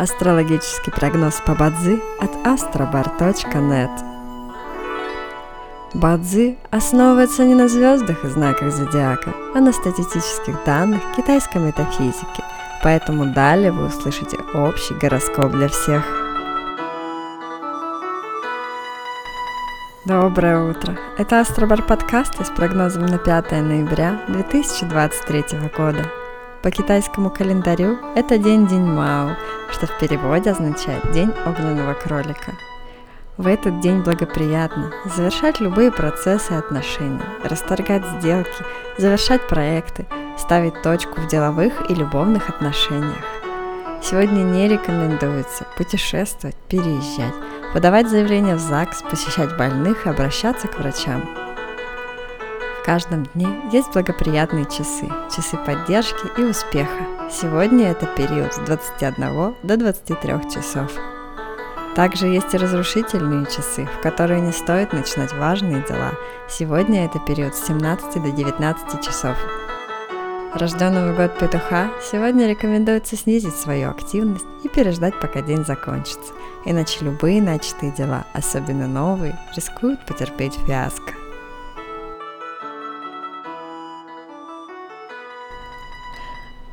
Астрологический прогноз по Бадзи от astrobar.net Бадзи основывается не на звездах и знаках зодиака, а на статистических данных китайской метафизики, поэтому далее вы услышите общий гороскоп для всех. Доброе утро! Это Астробар подкаст с прогнозом на 5 ноября 2023 года. По китайскому календарю это день День Мао, что в переводе означает День огненного кролика. В этот день благоприятно завершать любые процессы и отношения, расторгать сделки, завершать проекты, ставить точку в деловых и любовных отношениях. Сегодня не рекомендуется путешествовать, переезжать, подавать заявления в ЗАГС, посещать больных и обращаться к врачам – в каждом дне есть благоприятные часы, часы поддержки и успеха. Сегодня это период с 21 до 23 часов. Также есть и разрушительные часы, в которые не стоит начинать важные дела. Сегодня это период с 17 до 19 часов. Рожденного год петуха сегодня рекомендуется снизить свою активность и переждать, пока день закончится. Иначе любые начатые дела, особенно новые, рискуют потерпеть фиаско.